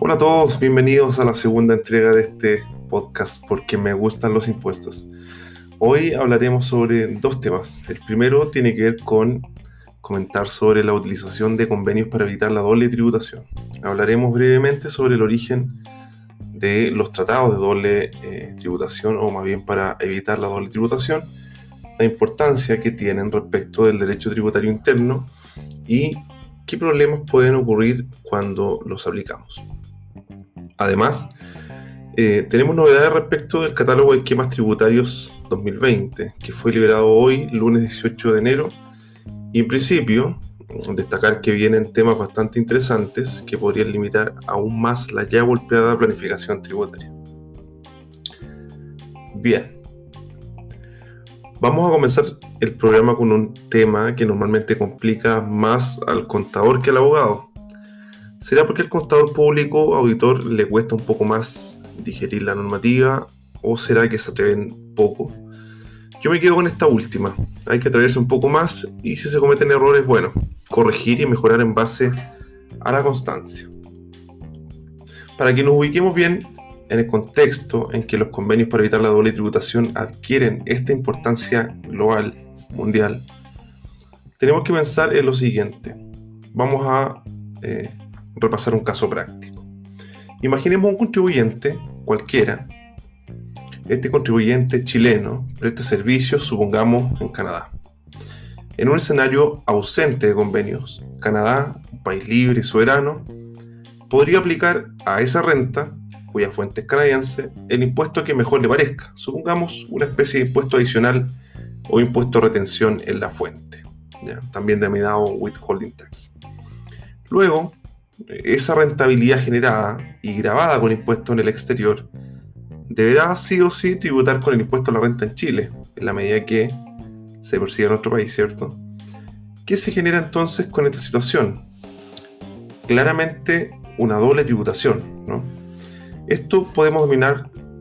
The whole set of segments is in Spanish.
Hola a todos, bienvenidos a la segunda entrega de este podcast porque me gustan los impuestos. Hoy hablaremos sobre dos temas. El primero tiene que ver con comentar sobre la utilización de convenios para evitar la doble tributación. Hablaremos brevemente sobre el origen de los tratados de doble eh, tributación o más bien para evitar la doble tributación, la importancia que tienen respecto del derecho tributario interno y qué problemas pueden ocurrir cuando los aplicamos. Además, eh, tenemos novedades respecto del catálogo de esquemas tributarios 2020, que fue liberado hoy, lunes 18 de enero, y en principio, destacar que vienen temas bastante interesantes que podrían limitar aún más la ya golpeada planificación tributaria. Bien, vamos a comenzar el programa con un tema que normalmente complica más al contador que al abogado. ¿Será porque el contador público auditor le cuesta un poco más digerir la normativa o será que se atreven poco? Yo me quedo con esta última. Hay que atreverse un poco más y si se cometen errores, bueno, corregir y mejorar en base a la constancia. Para que nos ubiquemos bien en el contexto en que los convenios para evitar la doble tributación adquieren esta importancia global, mundial, tenemos que pensar en lo siguiente. Vamos a eh, repasar un caso práctico. Imaginemos un contribuyente cualquiera este contribuyente chileno presta servicios, supongamos, en Canadá. En un escenario ausente de convenios, Canadá, un país libre y soberano, podría aplicar a esa renta, cuya fuente es canadiense, el impuesto que mejor le parezca, supongamos una especie de impuesto adicional o impuesto retención en la fuente, también denominado withholding tax. Luego, esa rentabilidad generada y grabada con impuestos en el exterior deberá sí o sí tributar con el impuesto a la renta en Chile, en la medida que se persigue en nuestro país, ¿cierto? ¿Qué se genera entonces con esta situación? Claramente una doble tributación, ¿no? Esto podemos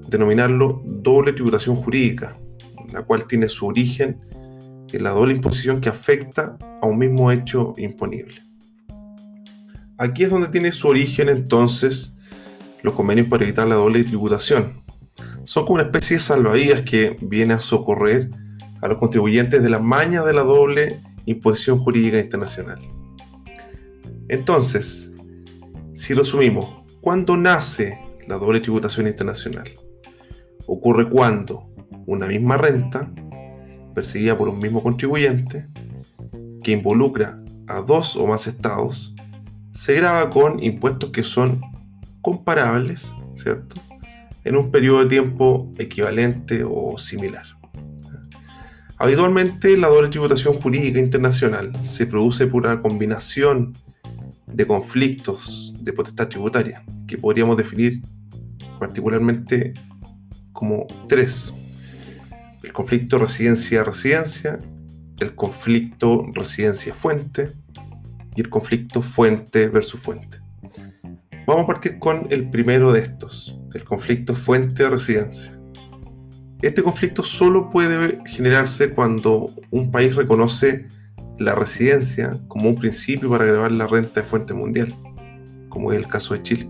denominarlo doble tributación jurídica, la cual tiene su origen en la doble imposición que afecta a un mismo hecho imponible. Aquí es donde tiene su origen entonces los convenios para evitar la doble tributación, son como una especie de salvavidas que viene a socorrer a los contribuyentes de la maña de la doble imposición jurídica internacional. Entonces, si lo sumimos, ¿cuándo nace la doble tributación internacional? Ocurre cuando una misma renta, perseguida por un mismo contribuyente, que involucra a dos o más estados, se graba con impuestos que son comparables, ¿cierto? en un periodo de tiempo equivalente o similar. Habitualmente la doble tributación jurídica internacional se produce por una combinación de conflictos de potestad tributaria, que podríamos definir particularmente como tres. El conflicto residencia-residencia, el conflicto residencia-fuente y el conflicto fuente versus fuente. Vamos a partir con el primero de estos, el conflicto fuente de residencia. Este conflicto solo puede generarse cuando un país reconoce la residencia como un principio para grabar la renta de fuente mundial, como es el caso de Chile.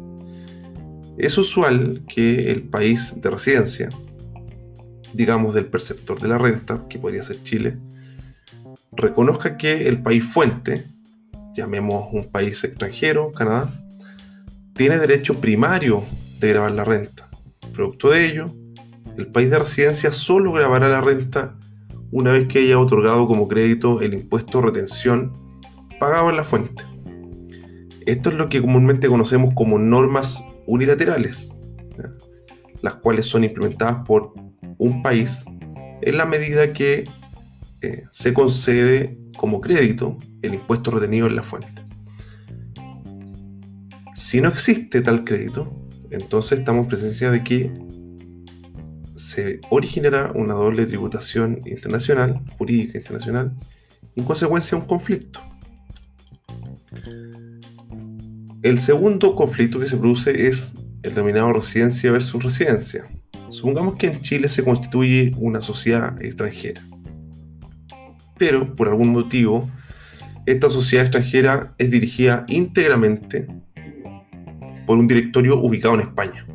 Es usual que el país de residencia, digamos del perceptor de la renta, que podría ser Chile, reconozca que el país fuente, llamemos un país extranjero, Canadá, tiene derecho primario de grabar la renta. Producto de ello, el país de residencia solo grabará la renta una vez que haya otorgado como crédito el impuesto retención pagado en la fuente. Esto es lo que comúnmente conocemos como normas unilaterales, las cuales son implementadas por un país en la medida que eh, se concede como crédito el impuesto retenido en la fuente. Si no existe tal crédito, entonces estamos en presencia de que se originará una doble tributación internacional, jurídica internacional, en consecuencia un conflicto. El segundo conflicto que se produce es el denominado residencia versus residencia. Supongamos que en Chile se constituye una sociedad extranjera, pero por algún motivo esta sociedad extranjera es dirigida íntegramente por un directorio ubicado en España.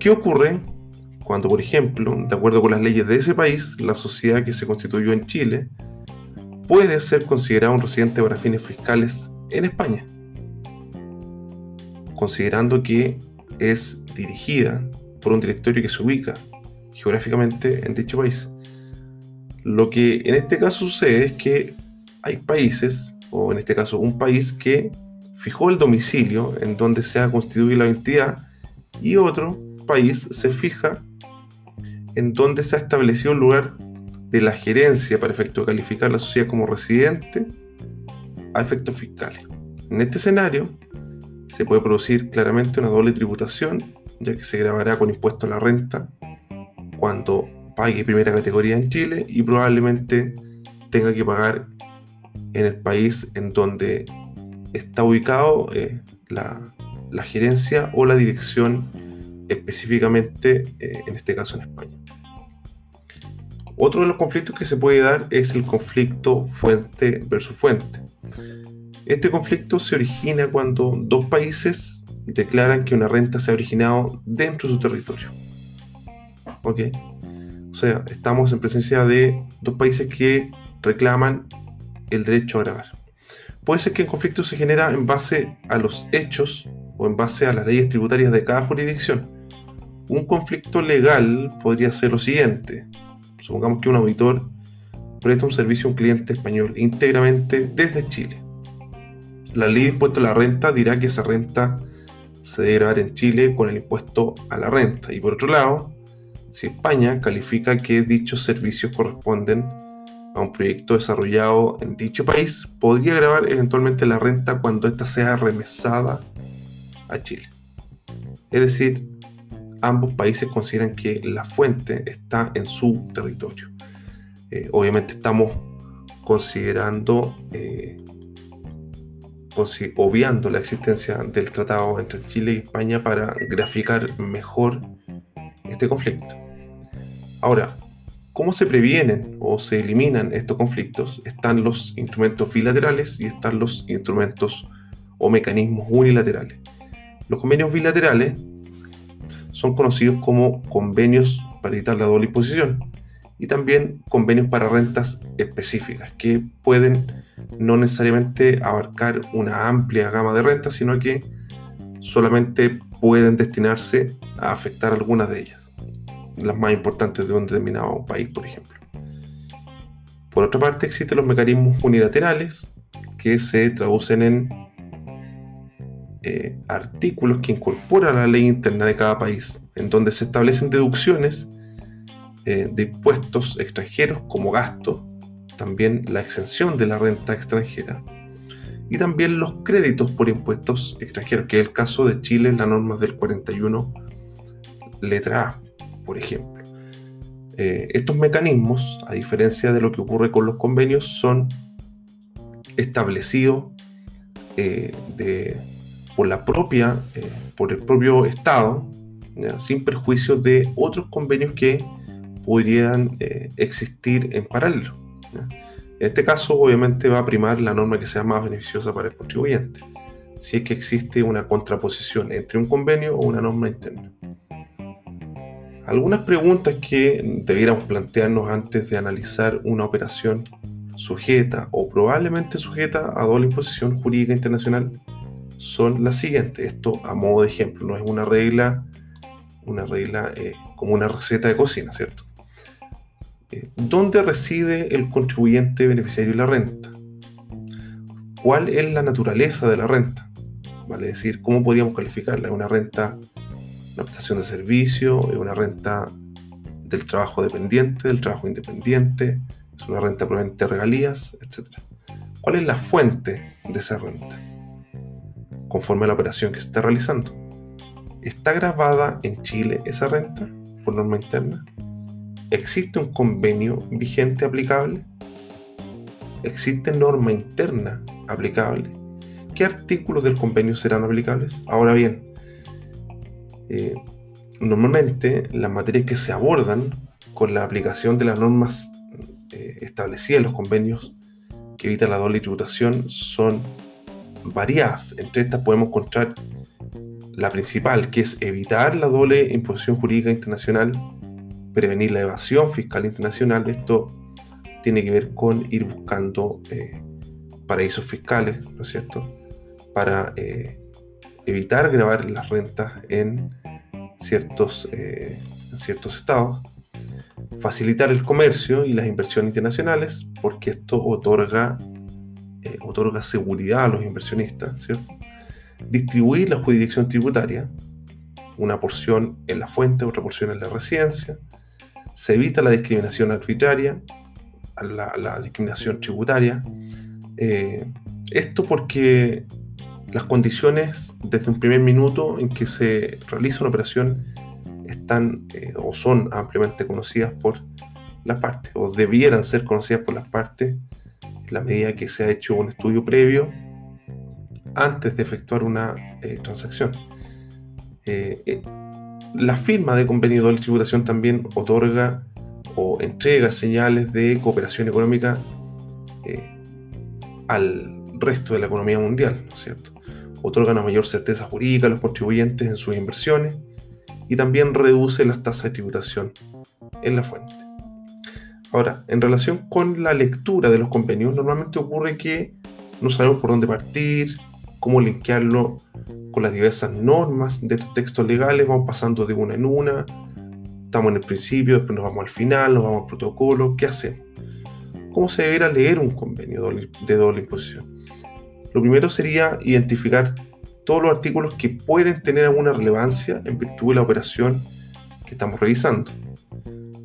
¿Qué ocurre cuando, por ejemplo, de acuerdo con las leyes de ese país, la sociedad que se constituyó en Chile puede ser considerada un residente para fines fiscales en España? Considerando que es dirigida por un directorio que se ubica geográficamente en dicho país. Lo que en este caso sucede es que hay países, o en este caso un país, que fijó el domicilio en donde se ha constituido la entidad y otro país se fija en donde se ha establecido el lugar de la gerencia para efecto de calificar la sociedad como residente a efectos fiscales. En este escenario se puede producir claramente una doble tributación, ya que se grabará con impuesto a la renta cuando pague primera categoría en Chile y probablemente tenga que pagar en el país en donde está ubicado eh, la, gerencia o la dirección específicamente, eh, en este caso en España. Otro de los conflictos que se puede dar es el conflicto fuente versus fuente. Este conflicto se origina cuando dos países declaran que una renta se ha originado dentro de su territorio. ¿Ok? O sea, estamos en presencia de dos países que reclaman el derecho a grabar. Puede ser que el conflicto se genera en base a los hechos o en base a las leyes tributarias de cada jurisdicción. Un conflicto legal podría ser lo siguiente. Supongamos que un auditor presta un servicio a un cliente español íntegramente desde Chile. La ley de impuesto a la renta dirá que esa renta se debe grabar en Chile con el impuesto a la renta. Y por otro lado, si España califica que dichos servicios corresponden a un proyecto desarrollado en dicho país, podría grabar eventualmente la renta cuando ésta sea remesada a Chile. Es decir, ambos países consideran que la fuente está en su territorio. Eh, obviamente estamos considerando, eh, obviando la existencia del tratado entre Chile y España para graficar mejor este conflicto. Ahora, ¿cómo se previenen o se eliminan estos conflictos? Están los instrumentos bilaterales y están los instrumentos o mecanismos unilaterales. Los convenios bilaterales son conocidos como convenios para evitar la doble imposición y también convenios para rentas específicas que pueden no necesariamente abarcar una amplia gama de rentas, sino que solamente pueden destinarse a afectar algunas de ellas las más importantes de un determinado país, por ejemplo. Por otra parte, existen los mecanismos unilaterales que se traducen en eh, artículos que incorporan la ley interna de cada país, en donde se establecen deducciones eh, de impuestos extranjeros como gasto, también la exención de la renta extranjera y también los créditos por impuestos extranjeros, que es el caso de Chile en las normas del 41, letra A por ejemplo. Eh, estos mecanismos, a diferencia de lo que ocurre con los convenios, son establecidos eh, por, la propia, eh, por el propio Estado, sin perjuicio de otros convenios que pudieran existir en paralelo. En este caso, obviamente, va a primar la norma que sea más beneficiosa para el contribuyente, si es que existe una contraposición entre un convenio o una norma interna. Algunas preguntas que debiéramos plantearnos antes de analizar una operación sujeta o probablemente sujeta a doble imposición jurídica internacional son las siguientes. Esto a modo de ejemplo, no es una regla, una regla eh, como una receta de cocina, ¿cierto? Eh, ¿Dónde reside el contribuyente beneficiario de la renta? ¿Cuál es la naturaleza de la renta? Vale decir, ¿cómo podríamos calificarla? ¿Es una renta una prestación de servicio, es una renta del trabajo dependiente, del trabajo independiente, es una renta proveniente de regalías, etc. ¿Cuál es la fuente de esa renta? Conforme a la operación que se está realizando. ¿Está grabada en Chile esa renta por norma interna? ¿Existe un convenio vigente aplicable? ¿Existe norma interna aplicable? ¿Qué artículos del convenio serán aplicables? Ahora bien, eh, normalmente las materias que se abordan con la aplicación de las normas eh, establecidas en los convenios que evita la doble tributación son variadas. Entre estas podemos encontrar la principal, que es evitar la doble imposición jurídica internacional, prevenir la evasión fiscal internacional. Esto tiene que ver con ir buscando eh, paraísos fiscales, ¿no es cierto? Para eh, evitar grabar las rentas en ciertos, eh, en ciertos estados facilitar el comercio y las inversiones internacionales, porque esto otorga, eh, otorga seguridad a los inversionistas, ¿cierto? Distribuir la jurisdicción tributaria, una porción en la fuente, otra porción en la residencia. Se evita la discriminación arbitraria, la, la discriminación tributaria. Eh, esto porque las condiciones desde un primer minuto en que se realiza una operación están eh, o son ampliamente conocidas por las partes, o debieran ser conocidas por las partes la medida que se ha hecho un estudio previo antes de efectuar una eh, transacción. Eh, la firma de convenio de tributación también otorga o entrega señales de cooperación económica al resto de la economía mundial, ¿no es cierto? Otorga una mayor certeza jurídica a los contribuyentes en sus inversiones y también reduce las tasas de tributación en la fuente. Ahora, en relación con la lectura de los convenios, normalmente ocurre que no sabemos por dónde partir, cómo linkearlo con las diversas normas de estos textos legales, vamos pasando de una en una, estamos en el principio, después nos vamos al final, nos vamos al protocolo, ¿qué hacemos? ¿Cómo se deberá leer un convenio de doble imposición? Lo primero sería identificar todos los artículos que pueden tener alguna relevancia en virtud de la operación que estamos revisando.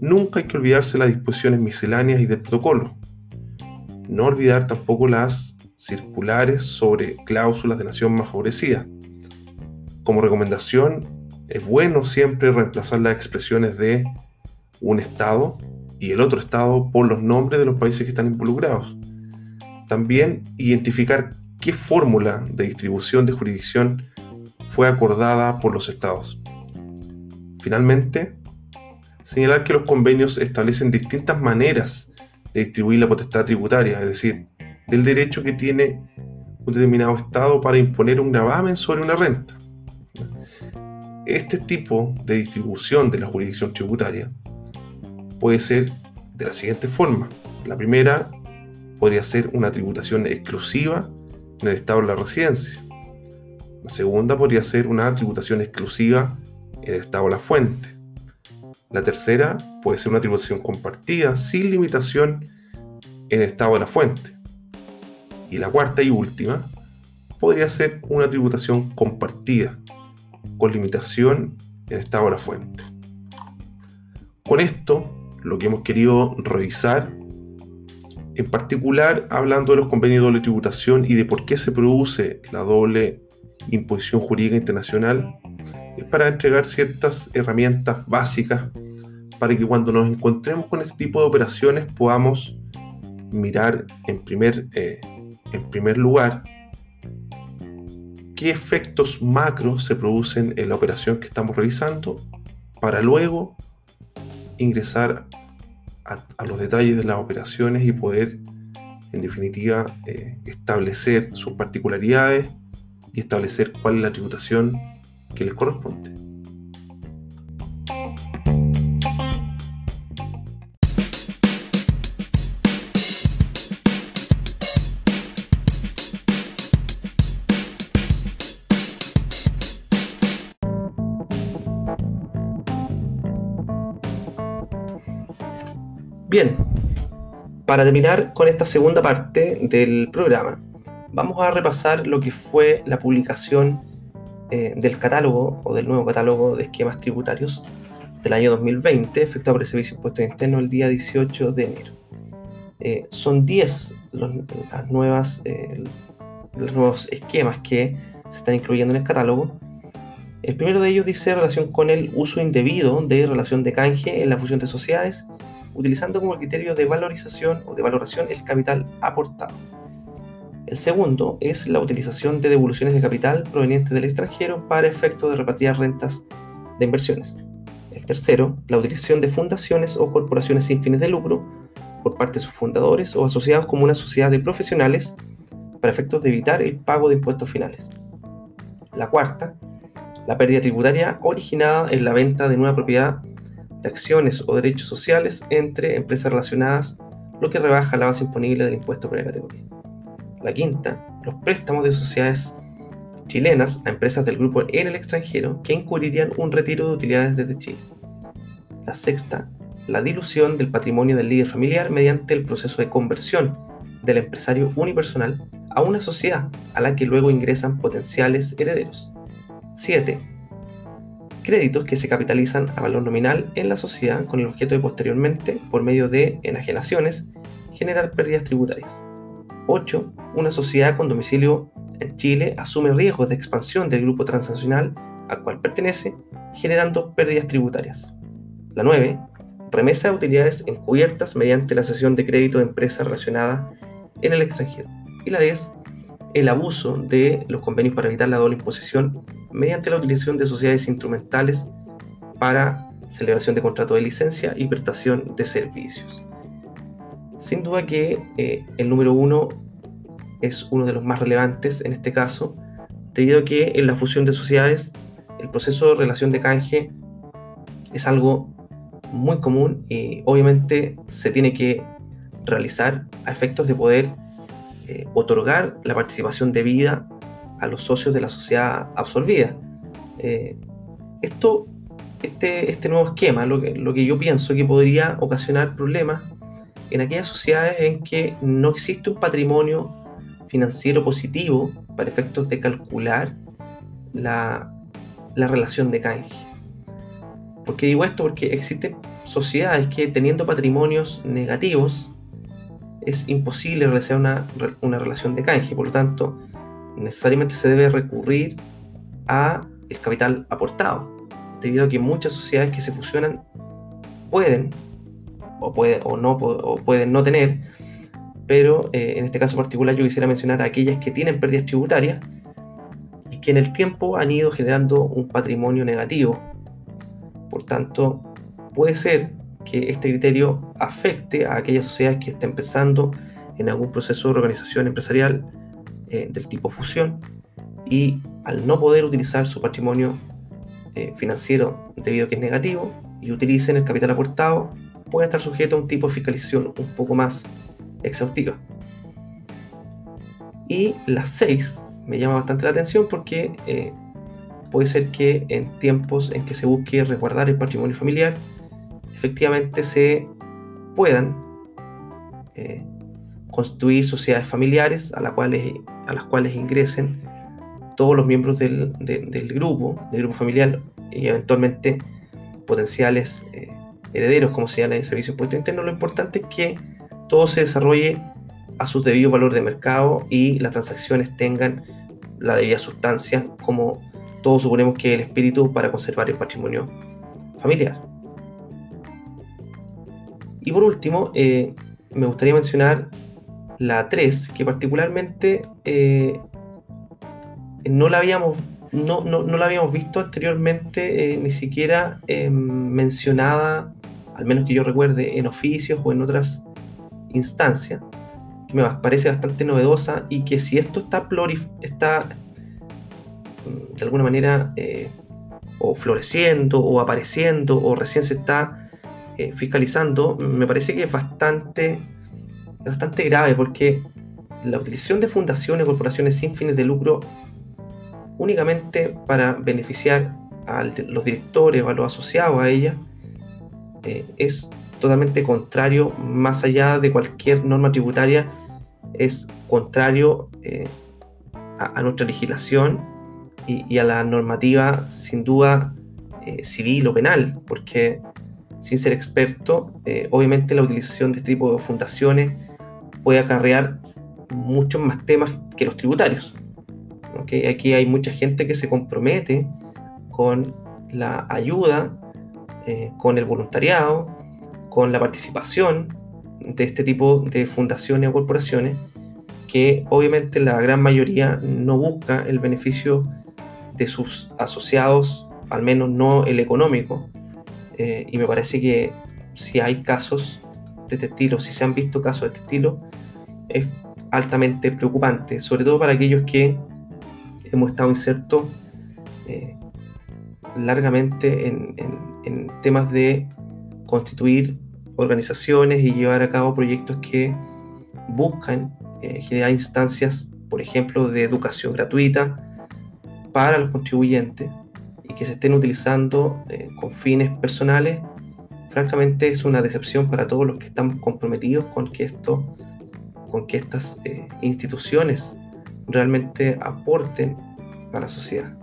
Nunca hay que olvidarse las disposiciones misceláneas y del protocolo. No olvidar tampoco las circulares sobre cláusulas de nación más favorecida. Como recomendación, es bueno siempre reemplazar las expresiones de un Estado y el otro Estado por los nombres de los países que están involucrados. También identificar qué fórmula de distribución de jurisdicción fue acordada por los estados. Finalmente, señalar que los convenios establecen distintas maneras de distribuir la potestad tributaria, es decir, del derecho que tiene un determinado estado para imponer un gravamen sobre una renta. Este tipo de distribución de la jurisdicción tributaria puede ser de la siguiente forma. La primera podría ser una tributación exclusiva en el estado de la residencia. La segunda podría ser una tributación exclusiva en el estado de la fuente. La tercera puede ser una tributación compartida sin limitación en estado de la fuente. Y la cuarta y última podría ser una tributación compartida con limitación en estado de la fuente. Con esto, lo que hemos querido revisar en particular, hablando de los convenios de doble tributación y de por qué se produce la doble imposición jurídica internacional, es para entregar ciertas herramientas básicas para que cuando nos encontremos con este tipo de operaciones podamos mirar en primer, eh, en primer lugar qué efectos macro se producen en la operación que estamos revisando para luego ingresar a, los detalles de las operaciones y poder, en definitiva, eh, establecer sus particularidades y establecer cuál es la tributación que les corresponde. Bien, para terminar con esta segunda parte del programa, vamos a repasar lo que fue la publicación eh, del catálogo o del nuevo catálogo de esquemas tributarios del año 2020, efectuado por el Servicio de Impuestos Internos el día 18 de enero. Eh, son 10 las nuevas, eh, los nuevos esquemas que se están incluyendo en el catálogo. El primero de ellos dice relación con el uso indebido de relación de canje en la fusión de sociedades utilizando como criterio de valorización o de valoración el capital aportado. El segundo es la utilización de devoluciones de capital provenientes del extranjero para efecto de repatriar rentas de inversiones. El tercero, la utilización de fundaciones o corporaciones sin fines de lucro por parte de sus fundadores o asociados como una sociedad de profesionales para efectos de evitar el pago de impuestos finales. La cuarta, la pérdida tributaria originada en la venta de nueva propiedad de acciones o derechos sociales entre empresas relacionadas, lo que rebaja la base imponible del impuesto por la categoría. La quinta, los préstamos de sociedades chilenas a empresas del grupo en el extranjero que incurrirían un retiro de utilidades desde Chile. La sexta, la dilución del patrimonio del líder familiar mediante el proceso de conversión del empresario unipersonal a una sociedad a la que luego ingresan potenciales herederos. 7. Créditos que se capitalizan a valor nominal en la sociedad con el objeto de posteriormente, por medio de enajenaciones, generar pérdidas tributarias. 8. Una sociedad con domicilio en Chile asume riesgos de expansión del grupo transnacional al cual pertenece, generando pérdidas tributarias. La 9 remesa de utilidades encubiertas mediante la cesión de crédito de empresa relacionada en el extranjero. Y la 10, el abuso de los convenios para evitar la doble imposición mediante la utilización de sociedades instrumentales para celebración de contrato de licencia y prestación de servicios. Sin duda que eh, el número 1 es uno de los más relevantes en este caso, debido a que en la fusión de sociedades el proceso de relación de canje es algo muy común y obviamente se tiene que realizar a efectos de poder eh, otorgar la participación debida a los socios de la sociedad absorbida. Eh, esto, este, este nuevo esquema, lo que, lo que yo pienso que podría ocasionar problemas en aquellas sociedades en que no existe un patrimonio financiero positivo para efectos de calcular la, la relación de canje. ¿Por qué digo esto? Porque existen sociedades que teniendo patrimonios negativos es imposible realizar una, una relación de canje. Por lo tanto, necesariamente se debe recurrir a el capital aportado, debido a que muchas sociedades que se fusionan pueden o, puede, o, no, pueden no tener, pero eh, en este caso particular yo quisiera mencionar aquellas que tienen pérdidas tributarias y que en el tiempo han ido generando un patrimonio negativo. Por tanto, puede ser que este criterio afecte a aquellas sociedades que estén pensando en algún proceso de organización empresarial eh, del tipo fusión y al no poder utilizar su patrimonio eh, financiero debido a que es negativo y utilicen el capital aportado, pueden estar sujetos a un tipo de fiscalización un poco más exhaustiva. Y las seis me llama bastante la atención porque eh, puede ser que en tiempos en que se busque resguardar el patrimonio familiar, efectivamente se puedan eh, construir sociedades familiares a, cuales, a, las cuales ingresen todos los miembros del, grupo, del grupo familiar y eventualmente potenciales eh, herederos, como señala el Servicio de Impuesto Interno. Lo importante es que todo se desarrolle a su debido valor de mercado y las transacciones tengan la debida sustancia como todos suponemos que el espíritu para conservar el patrimonio familiar. Y por último, eh, me gustaría mencionar la 3, que particularmente eh, no, la habíamos, no, la habíamos visto anteriormente, eh, ni siquiera mencionada, al menos que yo recuerde, en oficios o en otras instancias, me parece bastante novedosa y que si esto está, está de alguna manera eh, o floreciendo o apareciendo o recién se está eh, fiscalizando, me parece que es bastante, bastante grave porque la utilización de fundaciones, corporaciones sin fines de lucro únicamente para beneficiar a los directores o a los asociados a ellas eh, es totalmente contrario, más allá de cualquier norma tributaria, es contrario a, nuestra legislación y, a la normativa sin duda eh, civil o penal, porque sin ser experto, eh, obviamente la utilización de este tipo de fundaciones puede acarrear muchos más temas que los tributarios. Aquí hay mucha gente que se compromete con la ayuda, eh, con el voluntariado, con la participación de este tipo de fundaciones o corporaciones que obviamente la gran mayoría no busca el beneficio de sus asociados, al menos no el económico. Eh, y me parece que si hay casos de este estilo, si se han visto casos de este estilo, es altamente preocupante, sobre todo para aquellos que hemos estado insertos eh, largamente en, temas de constituir organizaciones y llevar a cabo proyectos que buscan eh, generar instancias, por ejemplo, de educación gratuita para los contribuyentes y que se estén utilizando eh, con fines personales, francamente es una decepción para todos los que estamos comprometidos con que esto, con que estas eh, instituciones realmente aporten a la sociedad.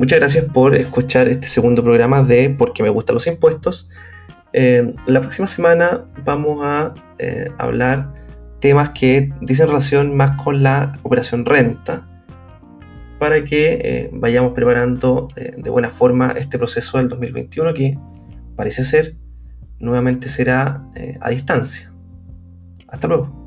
Muchas gracias por escuchar este segundo programa de Porque me gustan los impuestos. Eh, la próxima semana vamos a eh, hablar temas que dicen relación más con la operación renta para que eh, vayamos preparando de buena forma este proceso del 2021 que parece ser nuevamente será a distancia. Hasta luego.